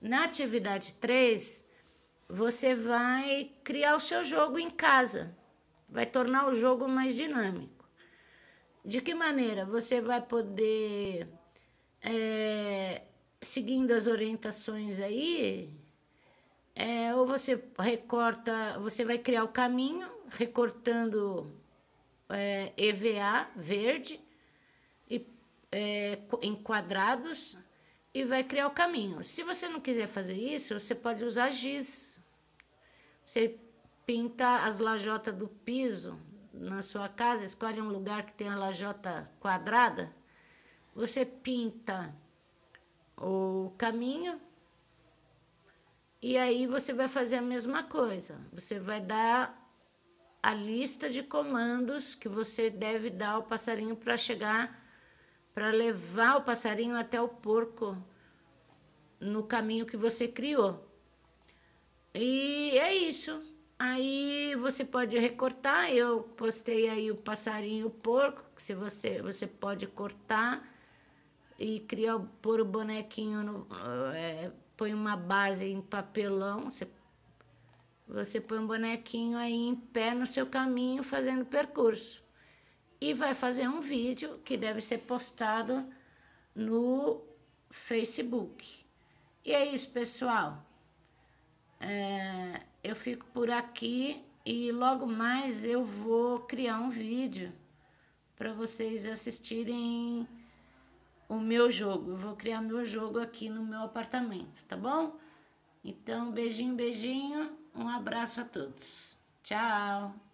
Na atividade 3, você vai criar o seu jogo em casa, vai tornar o jogo mais dinâmico. De que maneira? Você vai poder, é, seguindo as orientações aí, é, ou você recorta, você vai criar o caminho, recortando é, EVA verde e, é, em quadrados e vai criar o caminho. Se você não quiser fazer isso, você pode usar giz você pinta as lajotas do piso na sua casa, escolhe um lugar que tenha lajota quadrada, você pinta o caminho e aí você vai fazer a mesma coisa. Você vai dar a lista de comandos que você deve dar ao passarinho para chegar, para levar o passarinho até o porco no caminho que você criou. E é isso. Aí você pode recortar. Eu postei aí o passarinho o porco, que se você você pode cortar e criar pôr o bonequinho no, é, põe uma base em papelão, você você põe um bonequinho aí em pé no seu caminho fazendo percurso. E vai fazer um vídeo que deve ser postado no Facebook. E é isso, pessoal. É, eu fico por aqui e logo mais eu vou criar um vídeo para vocês assistirem o meu jogo. Eu vou criar meu jogo aqui no meu apartamento, tá bom? Então, beijinho, beijinho, um abraço a todos. Tchau!